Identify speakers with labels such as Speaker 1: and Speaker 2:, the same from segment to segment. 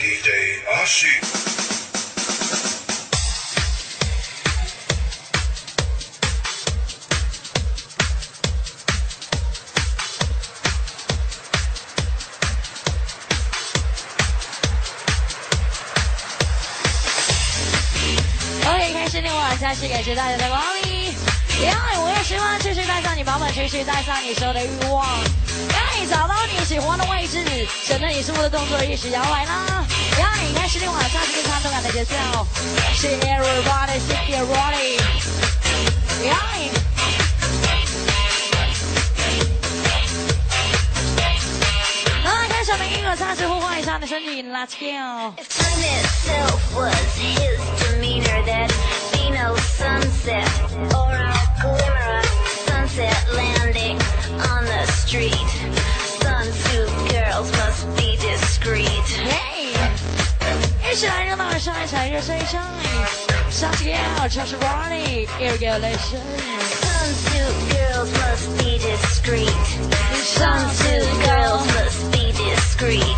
Speaker 1: DJ 阿旭。
Speaker 2: OK，开始另外下期感谢大家的光临。因为我也希望继续带上你饱满，继续带上你所有的欲望，找到你喜欢的位置，选着你舒服的动作，一起摇摆啦！让开始另外唱起唱动感的节奏。谢 everybody，see your body. 上面一个擦拭，呼唤一下你的身体，Let's go。一起来热闹上一场热身上，上起要唱是 Ronnie Irrigation。
Speaker 3: Sunsuit girls must be discreet. Sunsuit girls must be discreet.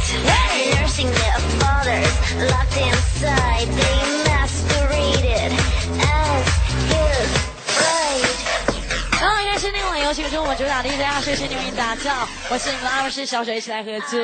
Speaker 3: Nursing their fathers locked inside, they
Speaker 2: 是另外有请出我主打 DJ 阿水是牛音打造，我是你们阿是小水一起来合作。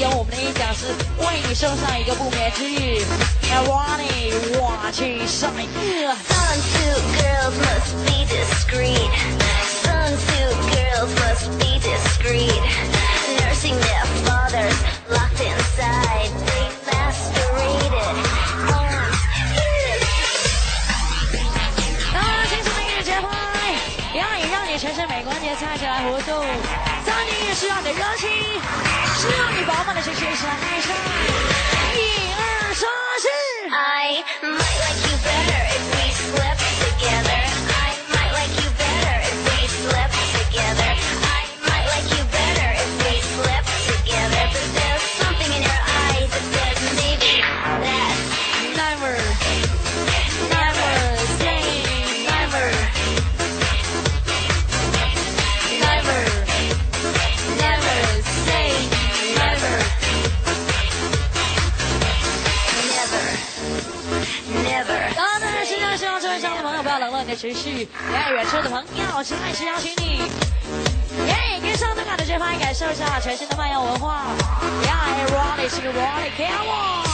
Speaker 2: 由我们的音讲师为你送上一个不眠之夜。那 Ronnie，我去上一个。
Speaker 3: Sunsuit girls must be discreet. Sunsuit girls must be discreet. Nursing their fathers locked inside. They masqueraded as his
Speaker 2: 当然，轻松的音乐节拍，让你让你全身每关节踩起来活动。你也需要点热情，需要你饱满的情绪，一起来爱上。一二三四。
Speaker 3: I might like you better
Speaker 2: 的情绪，也爱远处的朋友，请爱是邀请你。耶，跟上动感的节拍，感受一下全新的慢摇文化。呀，Ronnie 是个 Ronnie，Come on！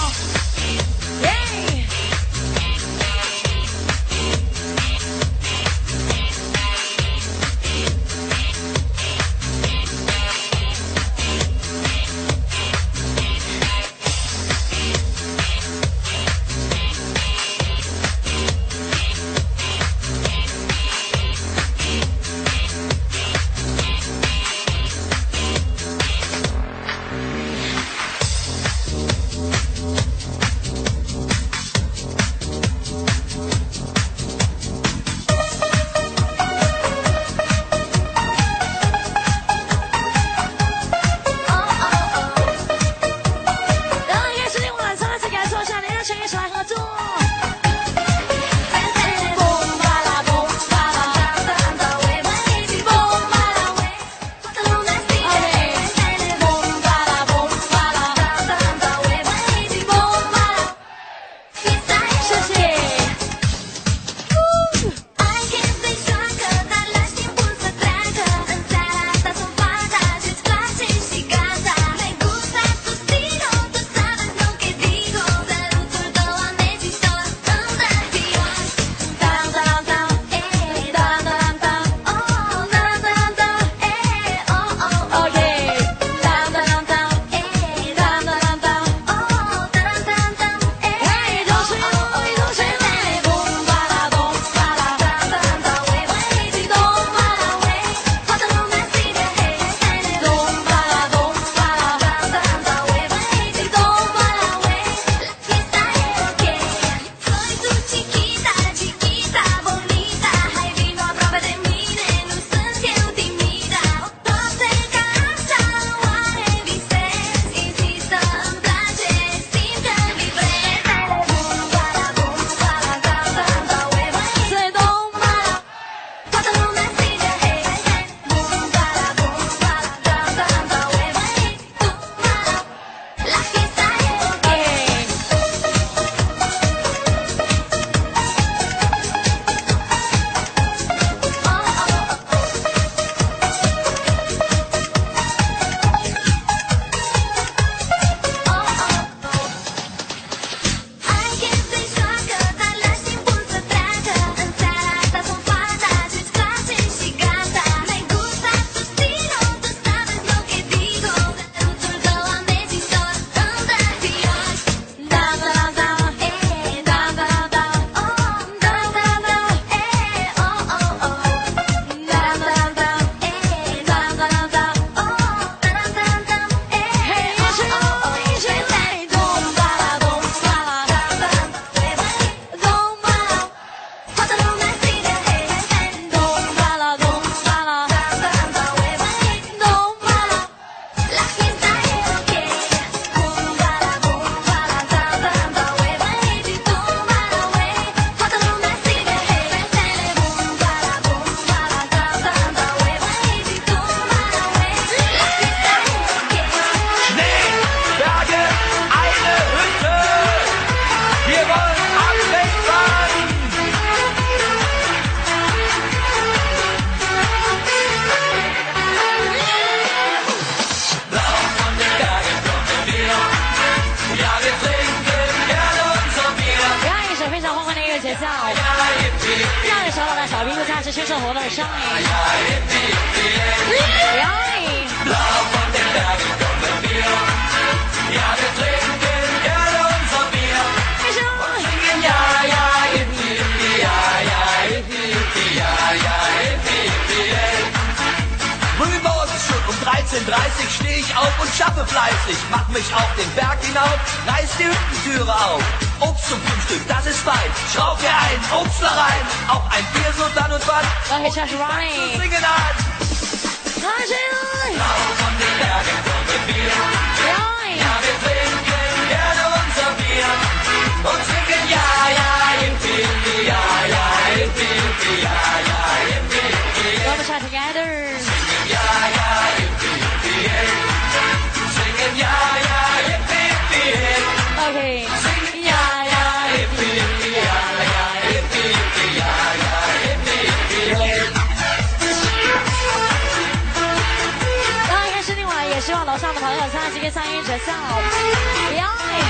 Speaker 2: 两哎，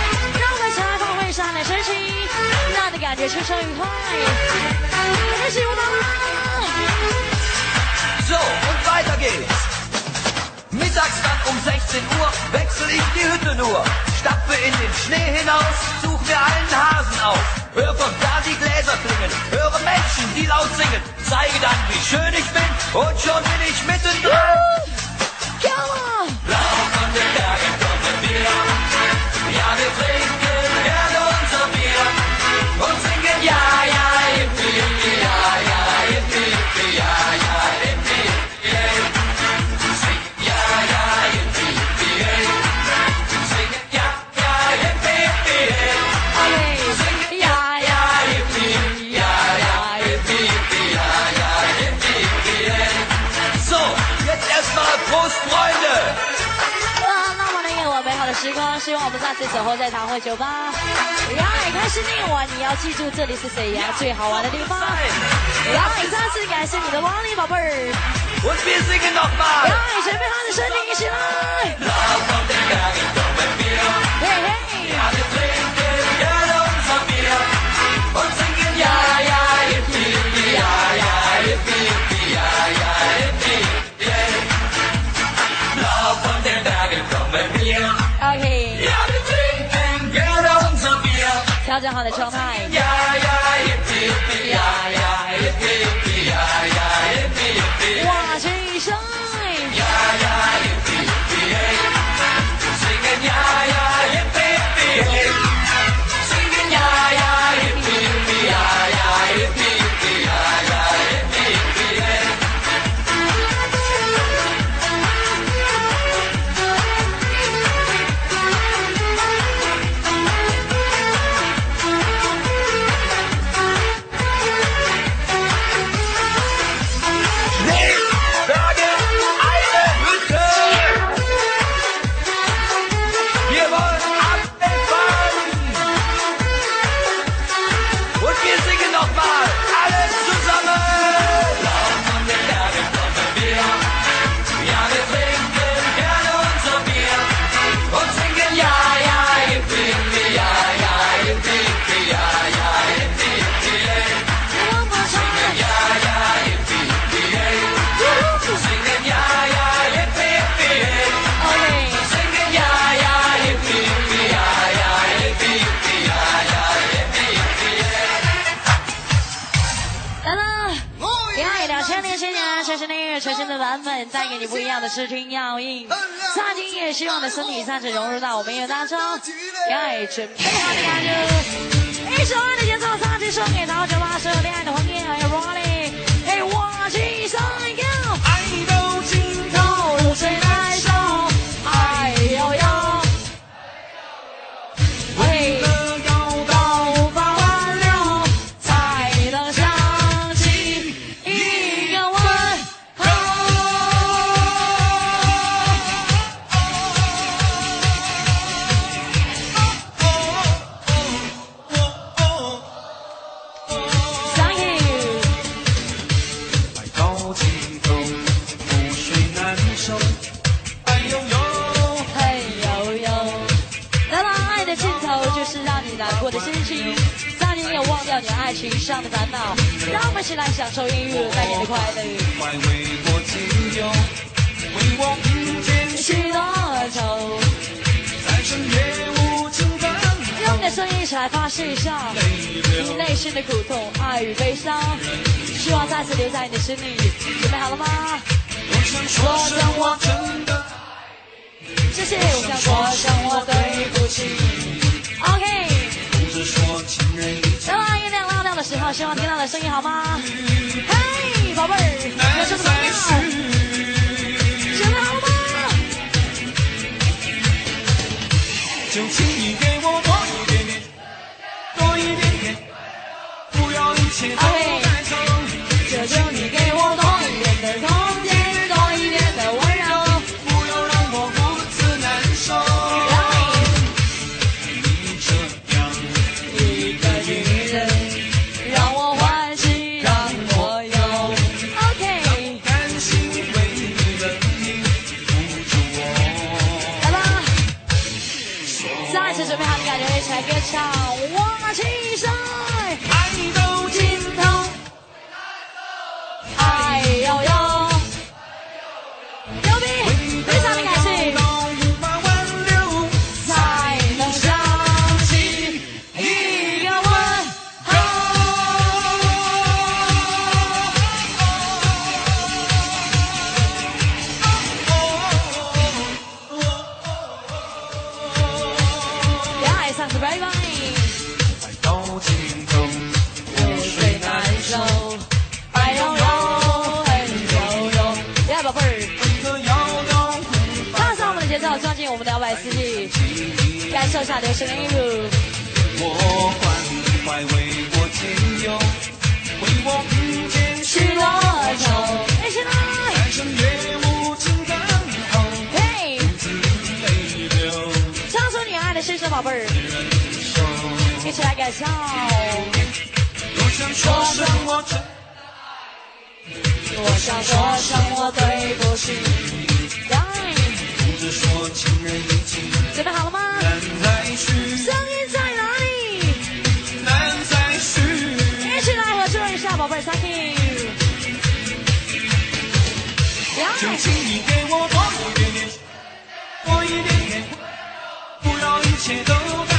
Speaker 2: 让我们前来放会上的神情，那的感觉轻松愉快，开始我们。
Speaker 4: So und weiter geht's. Mittags dann um 16 Uhr wechsel ich die Hütte nur. Stapfe in den Schnee hinaus, such mir einen Hasen auf. Hör von da die Gläser klingen, höre Menschen, die laut singen. Zeige dann, wie schön ich bin und schon bin ich mittendrin.
Speaker 2: 我们再次守候在糖会酒吧。来开始那晚你要记住这里是沈阳最好玩的地方。来再次感谢你的光临宝贝儿。来准备好你的身体一起来。大家好我是鸭鸭 eggy hi 好了吗？就一首爱的节奏送给陶喆说声我真的爱你，谢谢。我想说声我对不起。OK。
Speaker 1: 不是。
Speaker 2: 月亮亮亮的时候，希望听到的声音好吗？嘿，宝贝儿，要
Speaker 1: 说
Speaker 2: 什么？手下的
Speaker 1: 我关怀为我解忧为我平添
Speaker 2: 许多愁一起。来
Speaker 1: 深
Speaker 2: 唱你爱的深宝贝儿一起来感受
Speaker 1: 我想说声我
Speaker 2: 我想说对不起
Speaker 1: 你对
Speaker 2: 不起
Speaker 1: 就请你给我多一点点，多一点点，不要一切都。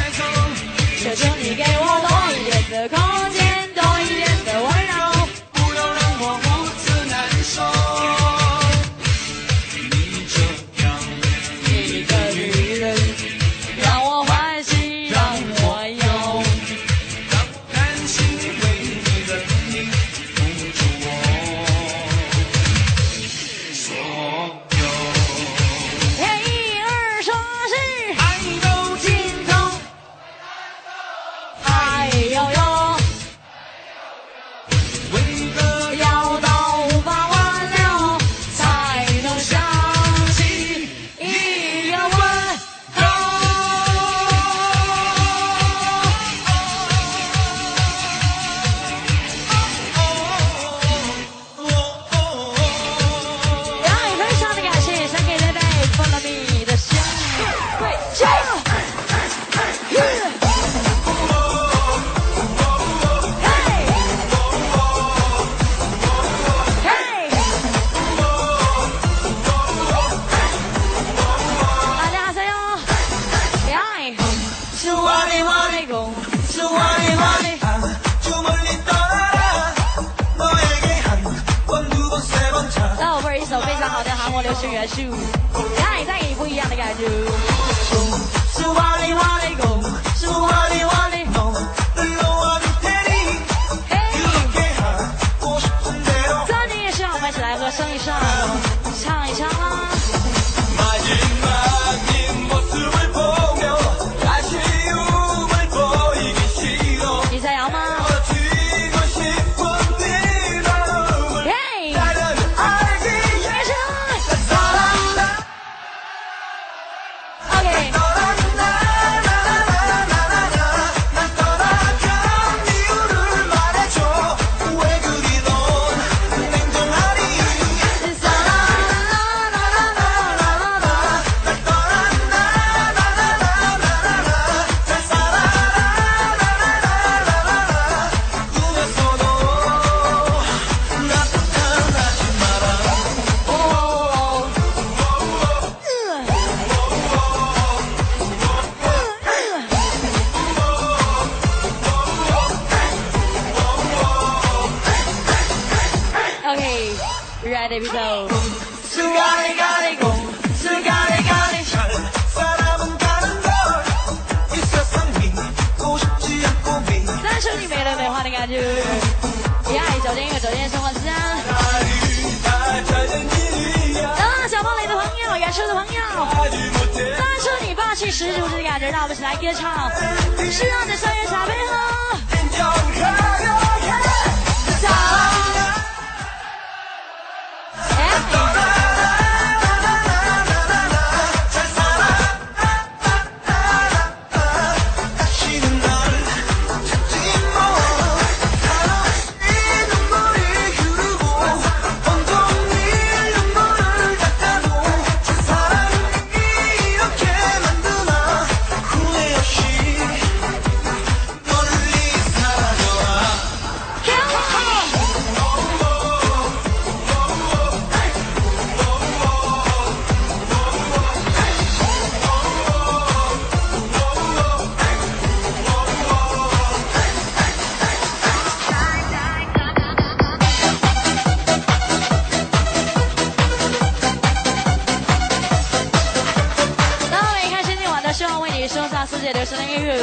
Speaker 5: 世界流行的音乐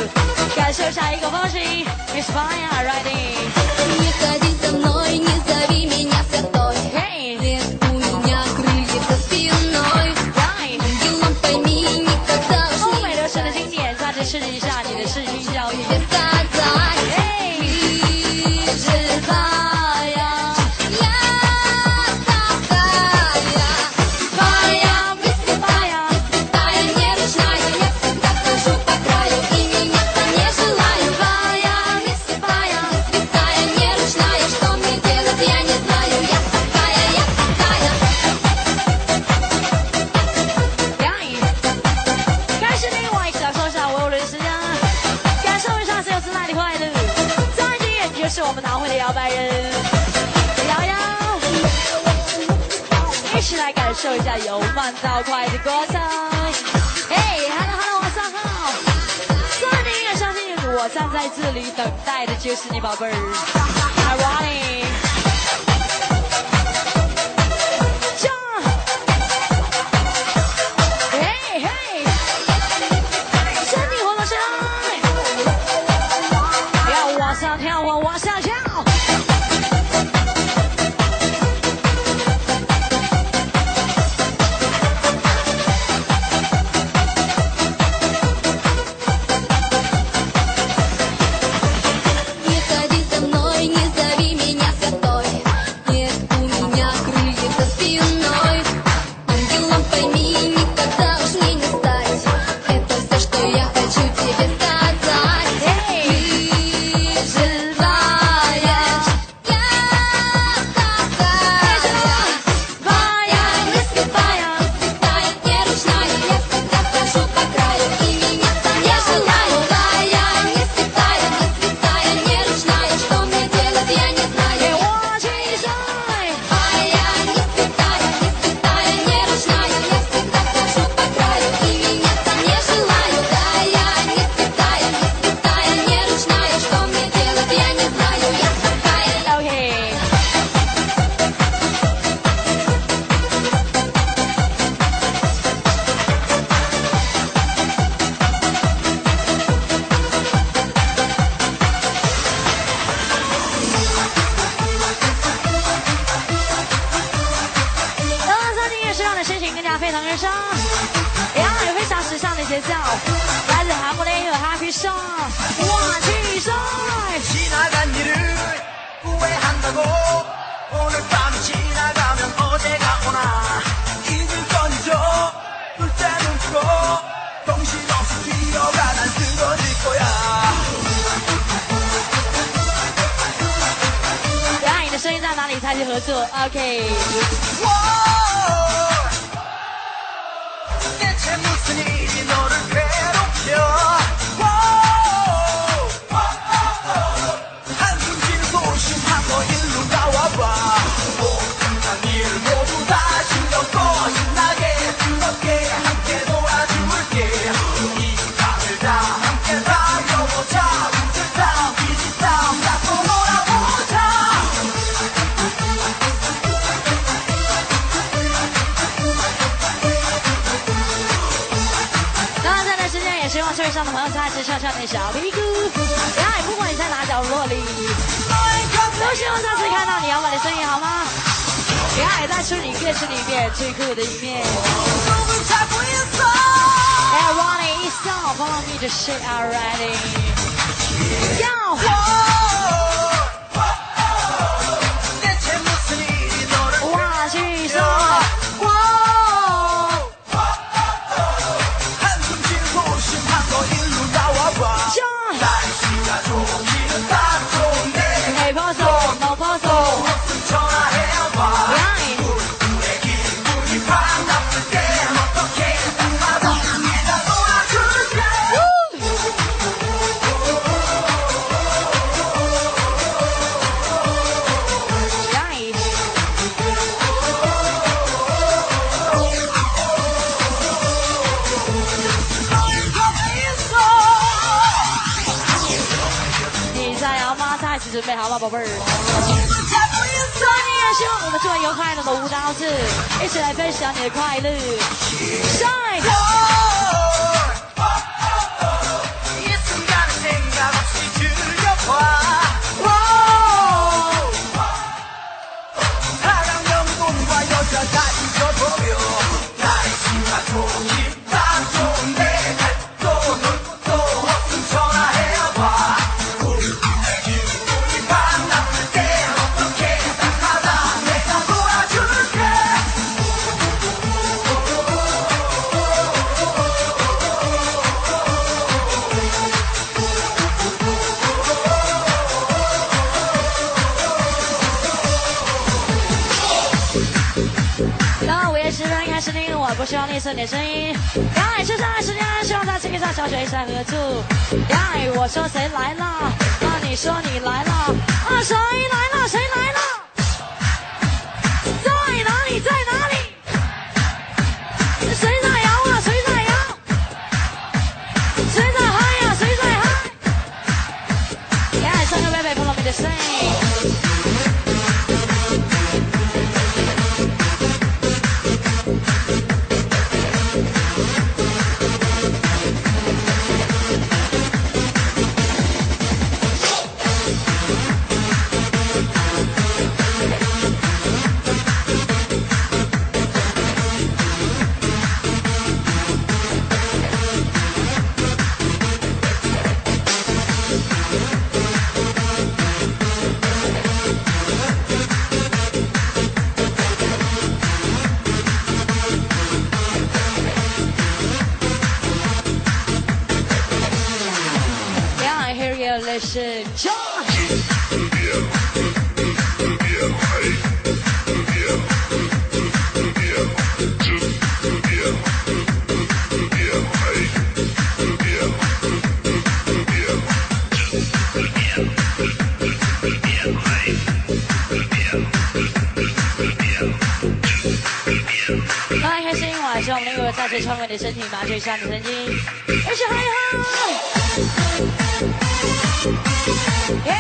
Speaker 5: 感受下一个方式 it's fire Ready I'm ready. 经典设计一下你的到快的歌声。嘿，哈喽 Hello Hello，晚上好。四点音乐相信我站在这里等待的就是你，宝贝儿。
Speaker 2: I want it。再穿过你身体，麻醉一下你神经，开始嗨嗨！嘿，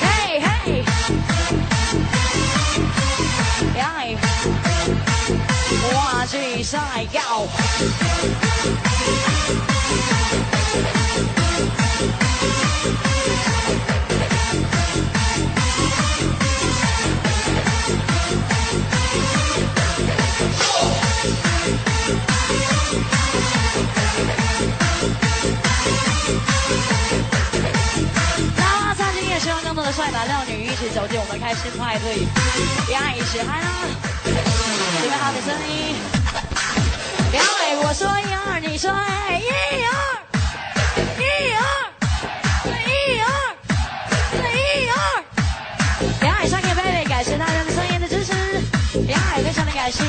Speaker 2: 嘿，嘿，嘿，杨颖，一下要！我们开始派对两海一起嗨啦准备好的声音两海我说一二你说哎一二一二嘿一二一二两海山歌 baby 感谢大家的声音的支持两海非常的感谢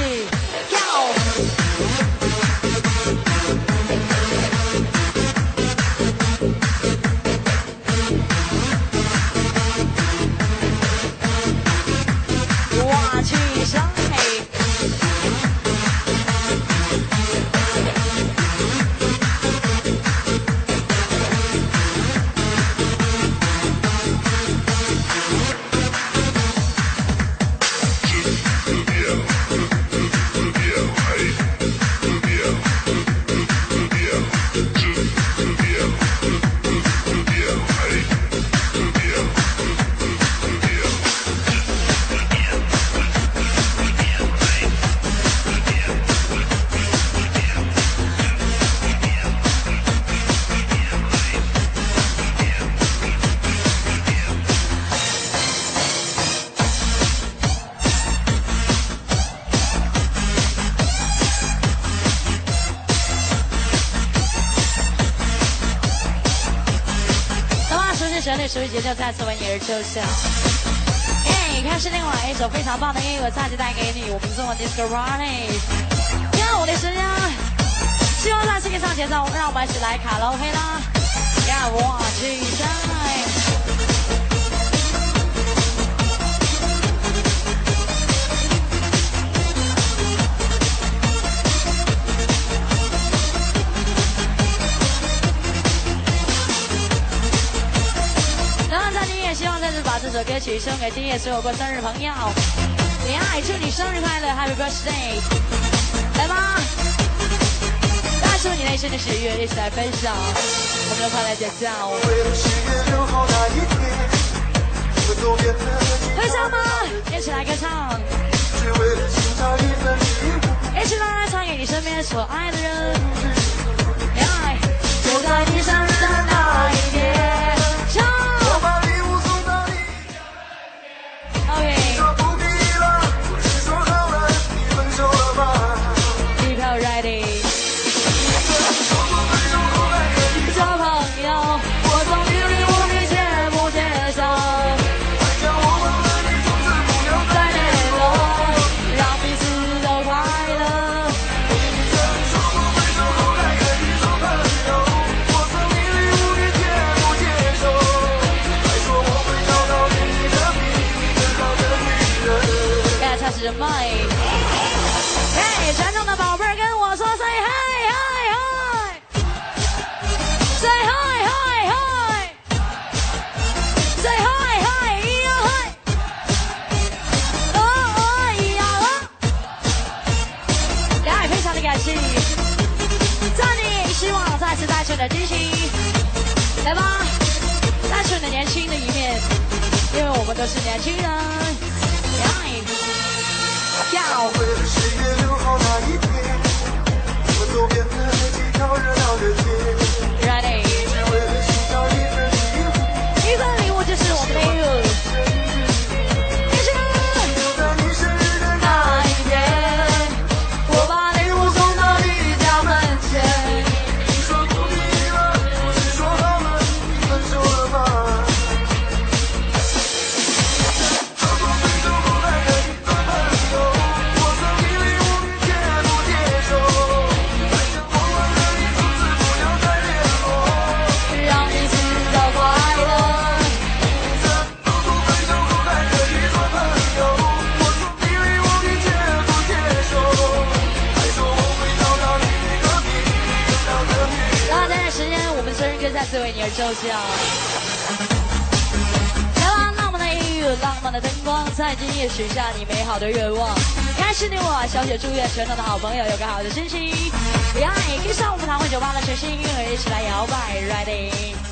Speaker 2: 乐手一节奏再次为你而奏响。哎，开始另外一首非常棒的音乐，再次带给你我们中文 Disco Party。看我的时间，希望再次跟上节奏，让我们一起来卡拉 OK 啦。让，我去在。首歌曲送给今夜所有过生日朋友。恋爱，祝你生日快乐，Happy Birthday！来吧，带出你内心的喜悦，一起来分享我们的快乐节奏。
Speaker 6: 为了十月六号那一天，我们走遍了几
Speaker 2: 会唱吗？一起来歌唱，
Speaker 6: 一
Speaker 2: 起来唱给你身边所爱的人。恋爱，就在你生日的那美好的愿望。开始你我，小雪祝愿全场的好朋友有个好的心情。呀，也跟上我们堂会酒吧的全新音乐，一起来摇摆，Ready。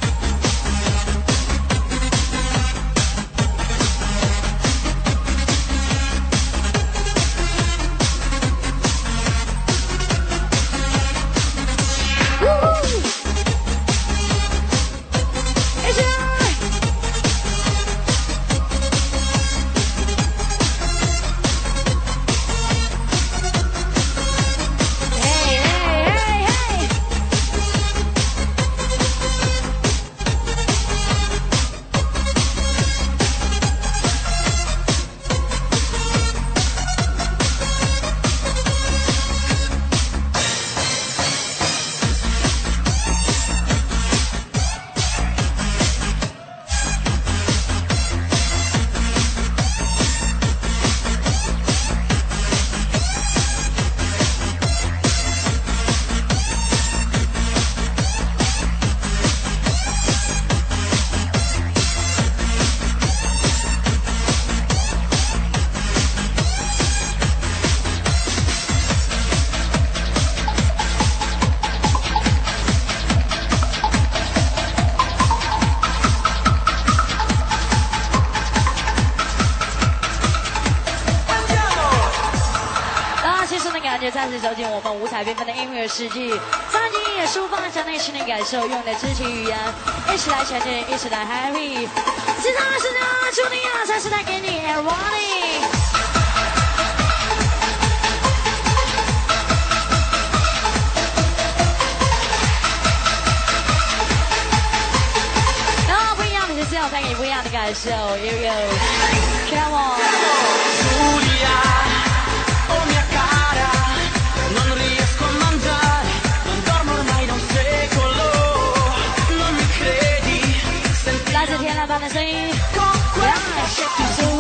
Speaker 2: 放五彩缤纷的音乐世界，张静也抒发着内心的感受，用你的肢体语言，一起来前进，一起来 happy。时尚时尚，祝你二三十代给你
Speaker 1: e v e r y
Speaker 2: 然后不一样的就是要带给你不一样的感受，悠悠，Come on。来
Speaker 7: 自天籁般的声音，con quel 来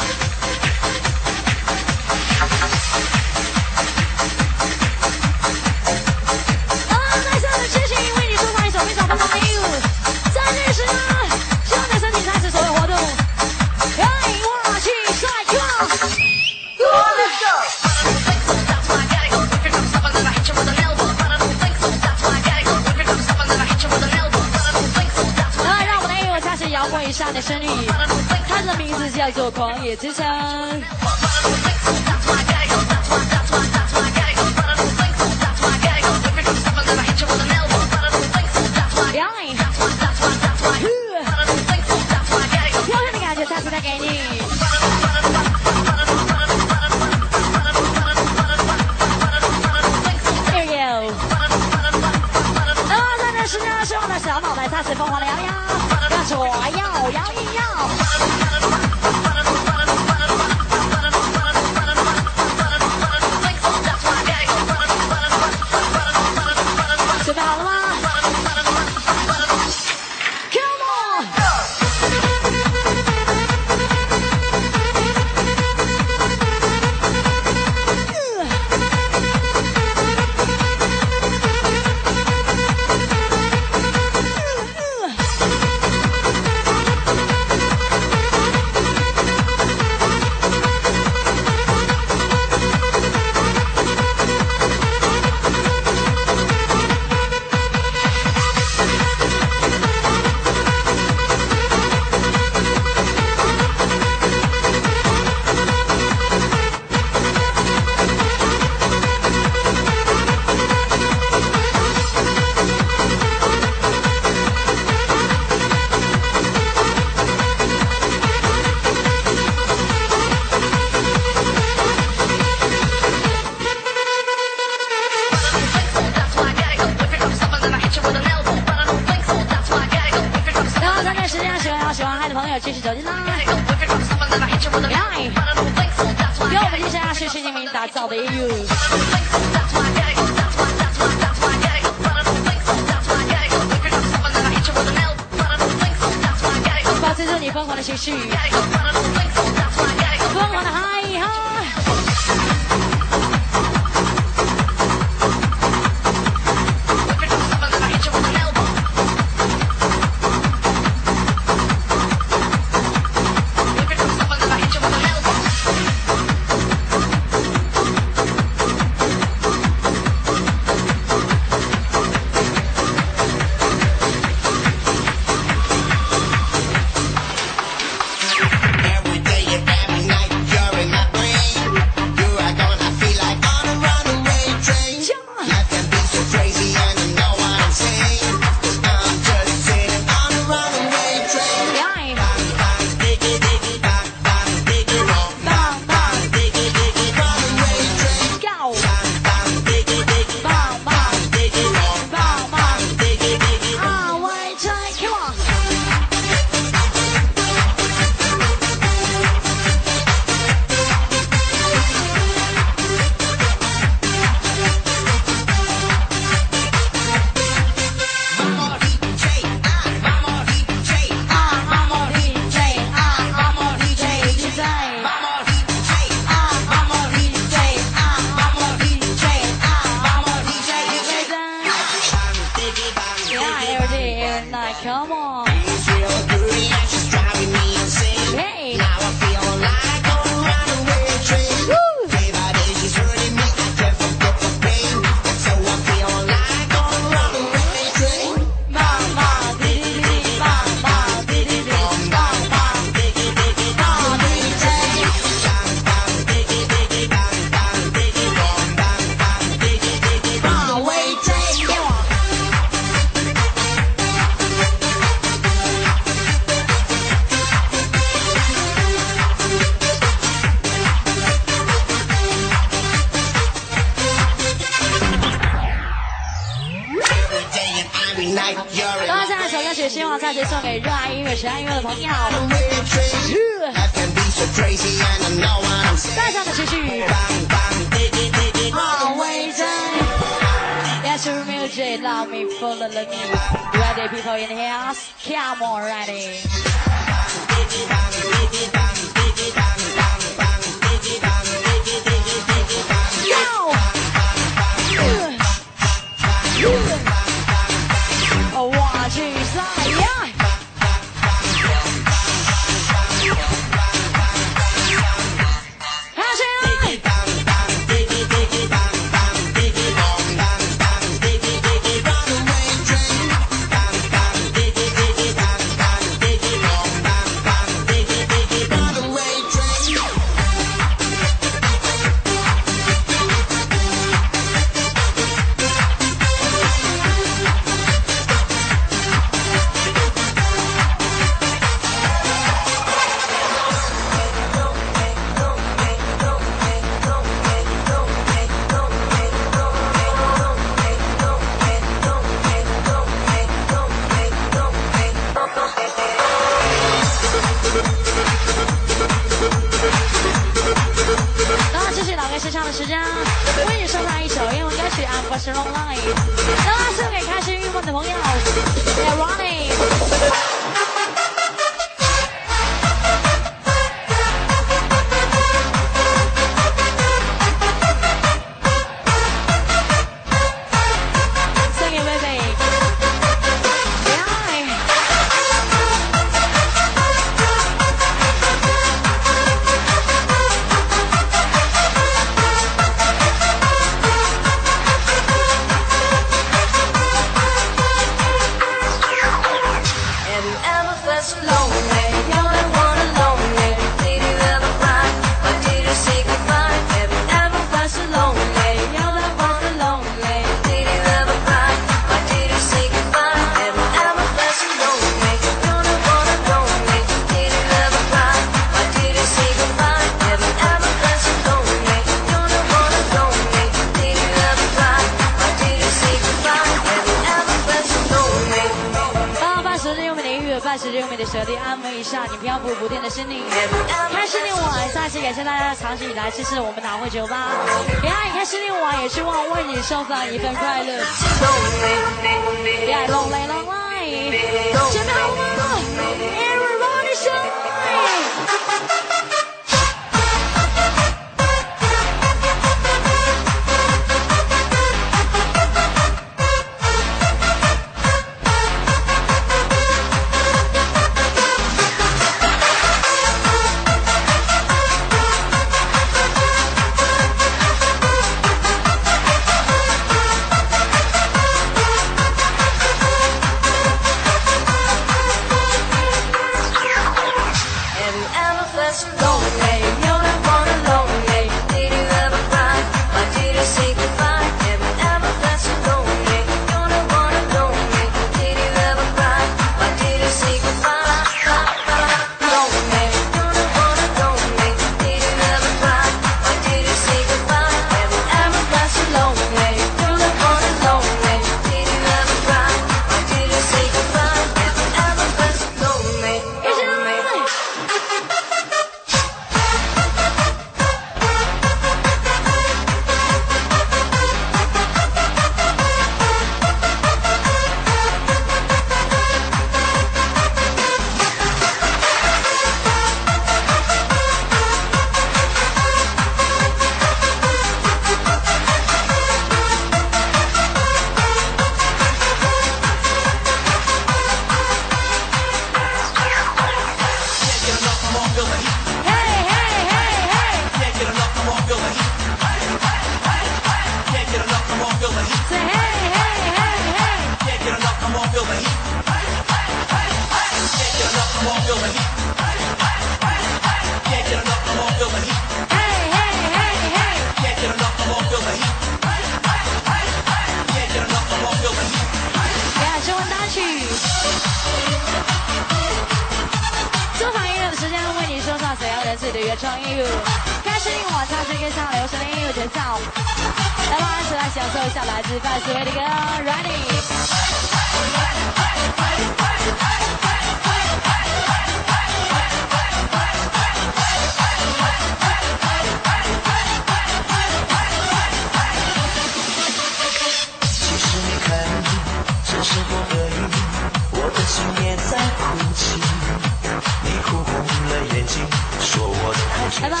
Speaker 2: 来吧
Speaker 6: 情，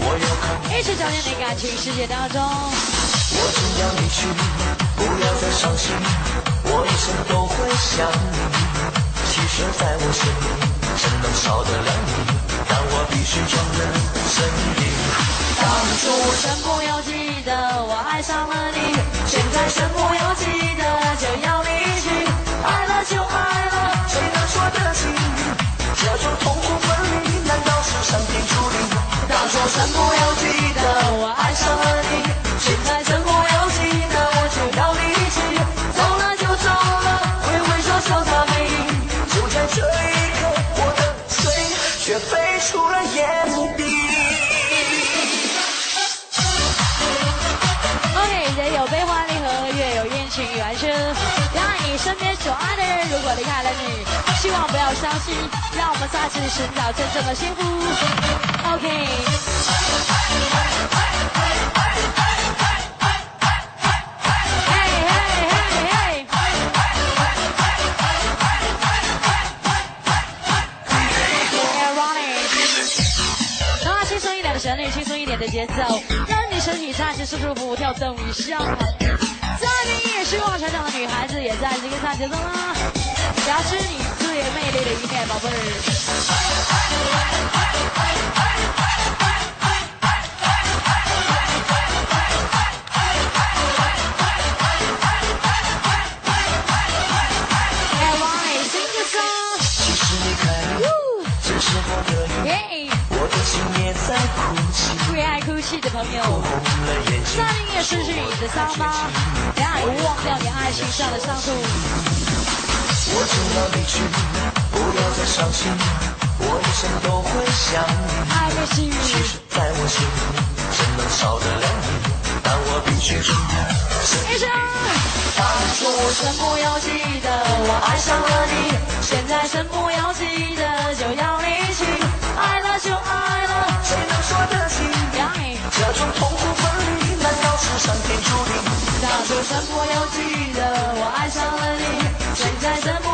Speaker 6: 我要看，
Speaker 2: 一起走进你感情世界当中。
Speaker 6: 我只要离去，不要再伤心，我一生都会想你。其实，在我心里，怎能少得了你？但我必须装人生硬。当初
Speaker 2: 身不由己的我爱上了你，现在身不由己的就要离去，爱了就爱了。
Speaker 6: 谁能说得清？这种痛苦上天注定？当初身不由己的我爱上了你，现在身不要记得我就要离去，走了就走了，挥挥手潇洒背影。就在这一刻，我的心却飞出了眼底。
Speaker 2: OK，人有悲欢离合，月有阴晴圆缺。让你身边所爱的人如果离开了你，希望不要伤心，让我们再次寻找真正的幸福。OK。嘿嘿嘿嘿。那轻松一点的旋律，轻松一点的节奏，让你身体再次舒舒服服跳动一下。在你也希望成长的女孩子，也在这个上节奏啦，表示你最魅力的一面，宝贝儿。朋友。
Speaker 6: 红了眼睛
Speaker 2: 在。你也失去你的伤疤，让你忘掉你爱情上的伤痛。
Speaker 6: 我就要离去，不要再伤心，我一生都会想你。
Speaker 2: 爱的，
Speaker 6: 其实在我心里，怎能少得了你？但我必须承认，
Speaker 2: 先生。
Speaker 6: 当初
Speaker 2: 身不由己的我爱上了你，现在身不由己的就要离去，爱了就爱了，
Speaker 6: 谁能说得清？是上天注定
Speaker 2: 大就算我要
Speaker 6: 记得我爱上了你谁在
Speaker 2: 怎么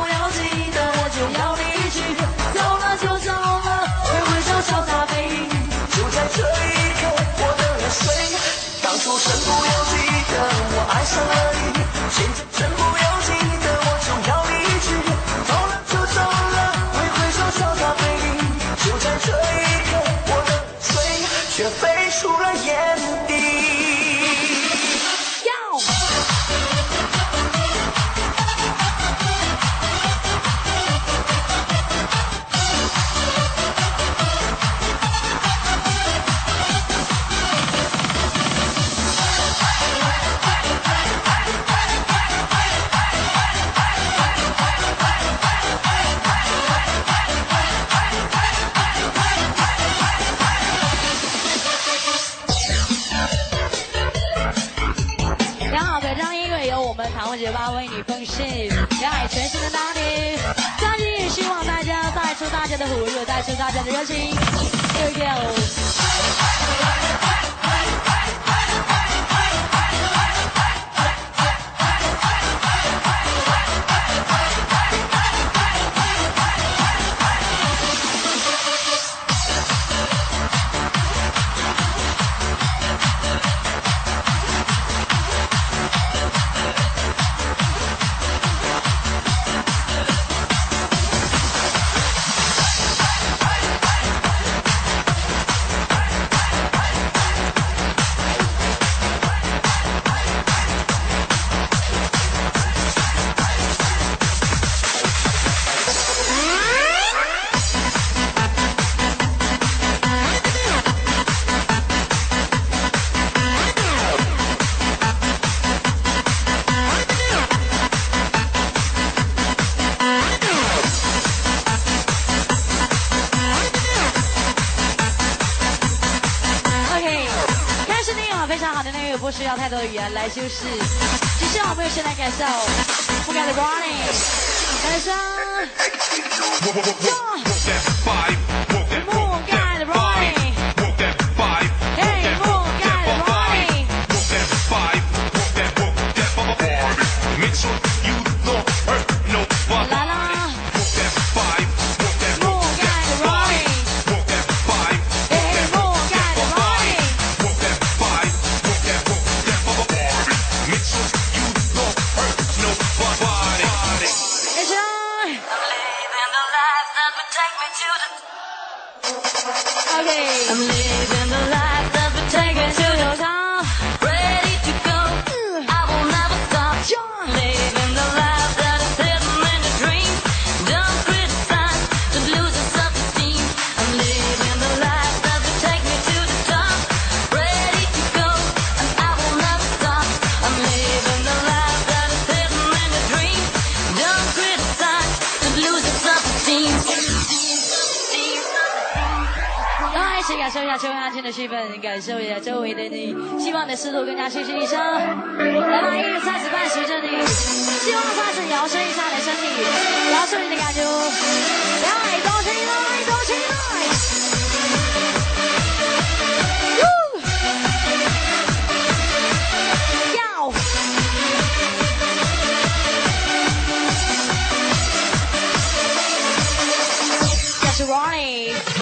Speaker 2: 谢谢大家的热情，here go。来就是，接下来我们先来感受，不干的 warning，男生。Durrani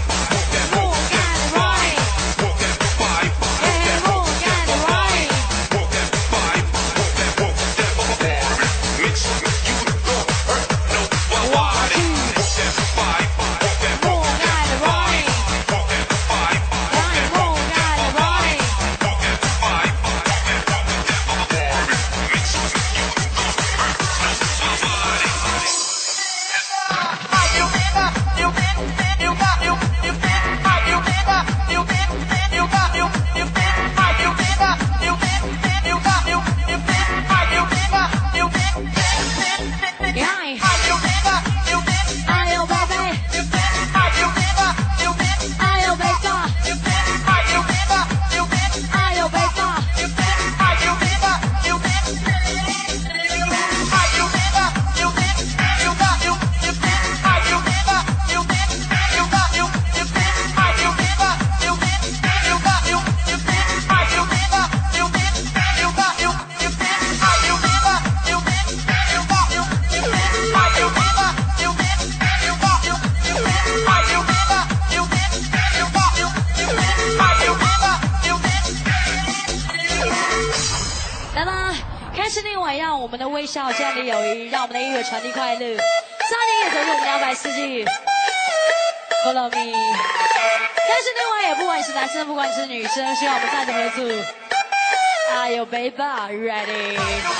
Speaker 2: Ava ready.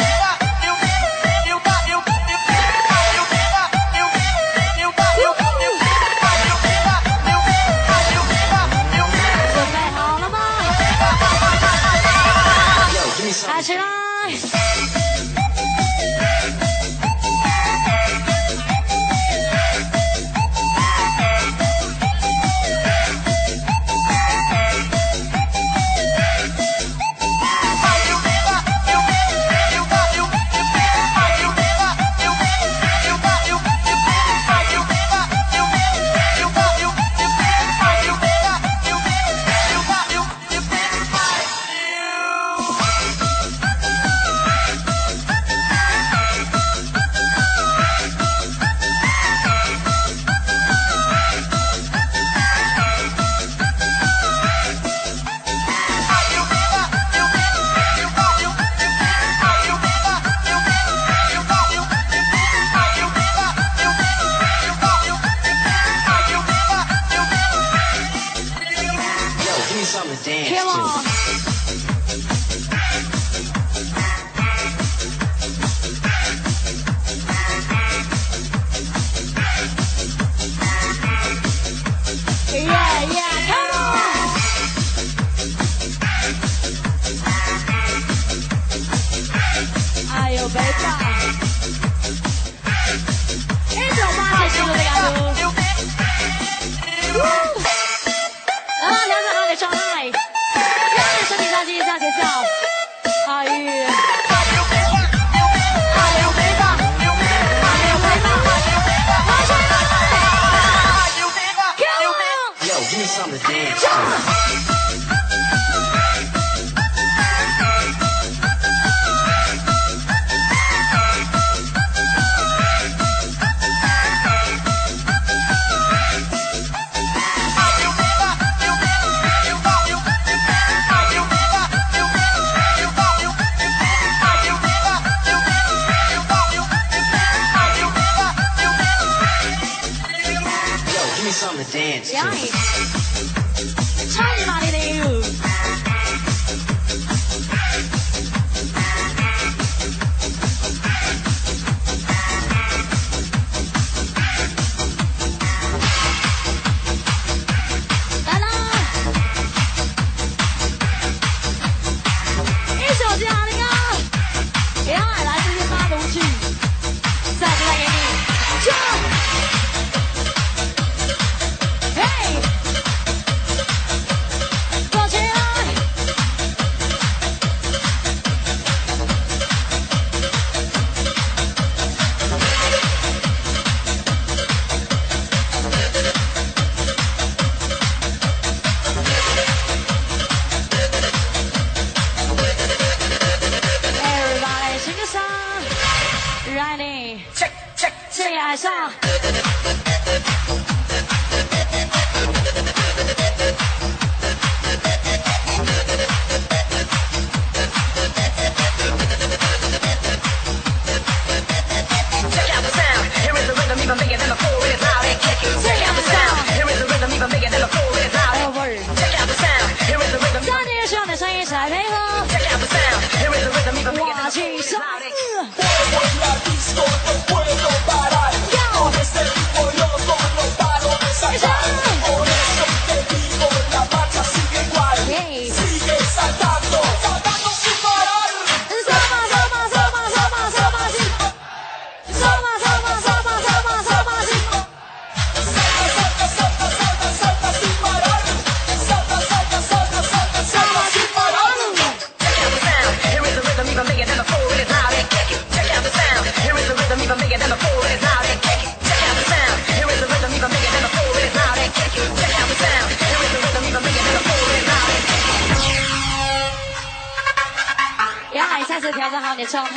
Speaker 2: 大家好，你的状态。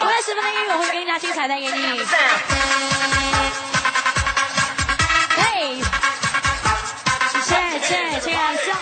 Speaker 2: 不了十分钟，音乐会更加精彩带给你。嘿，谢谢，谢谢，安尚。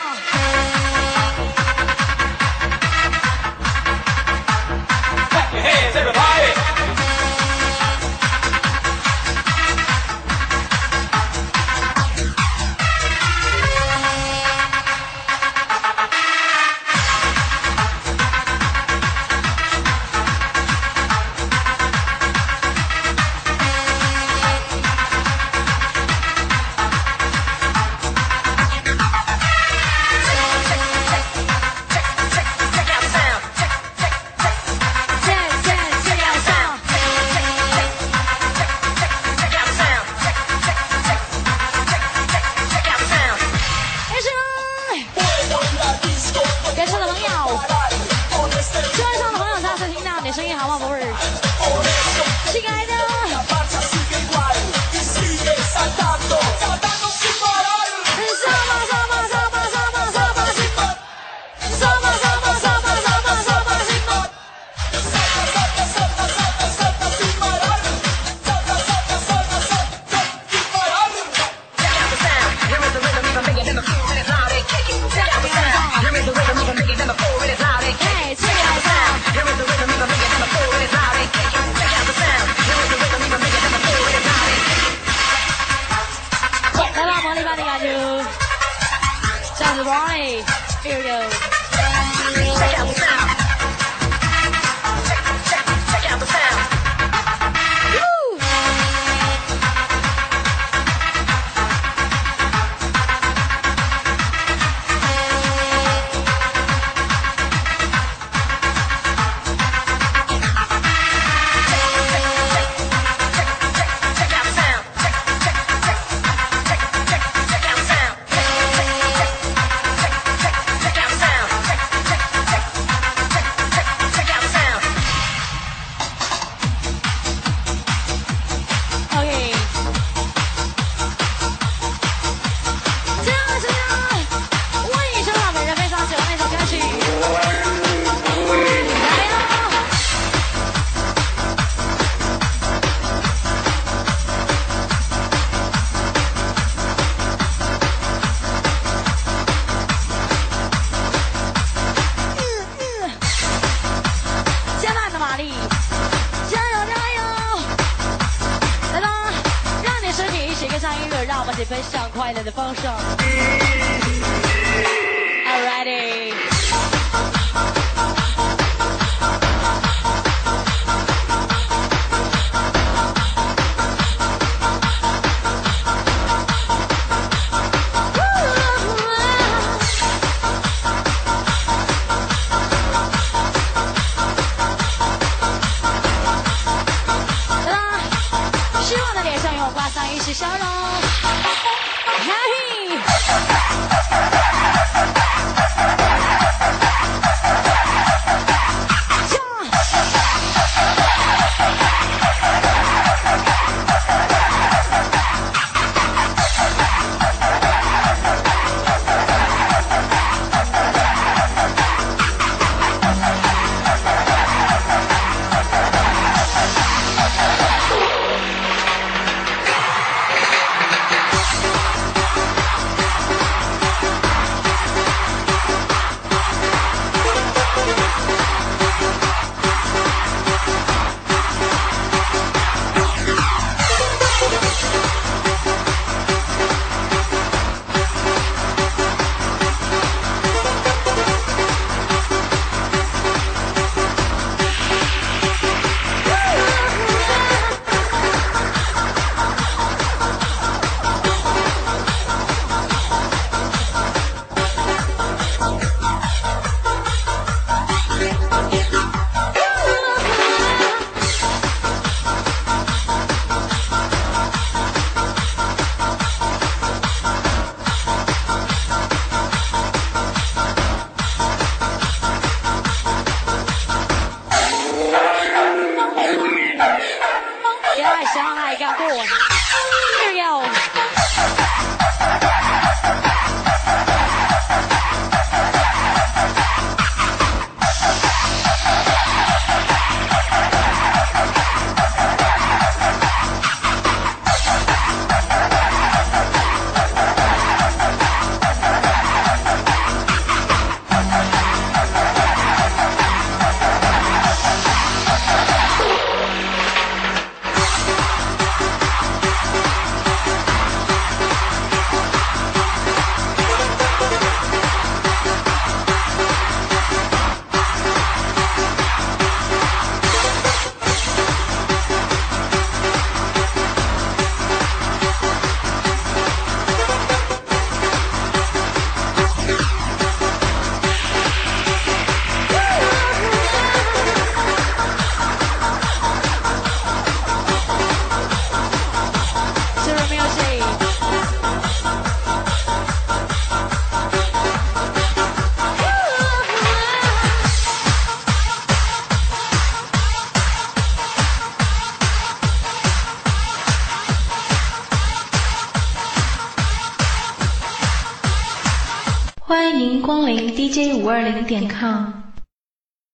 Speaker 2: 五二零点 com。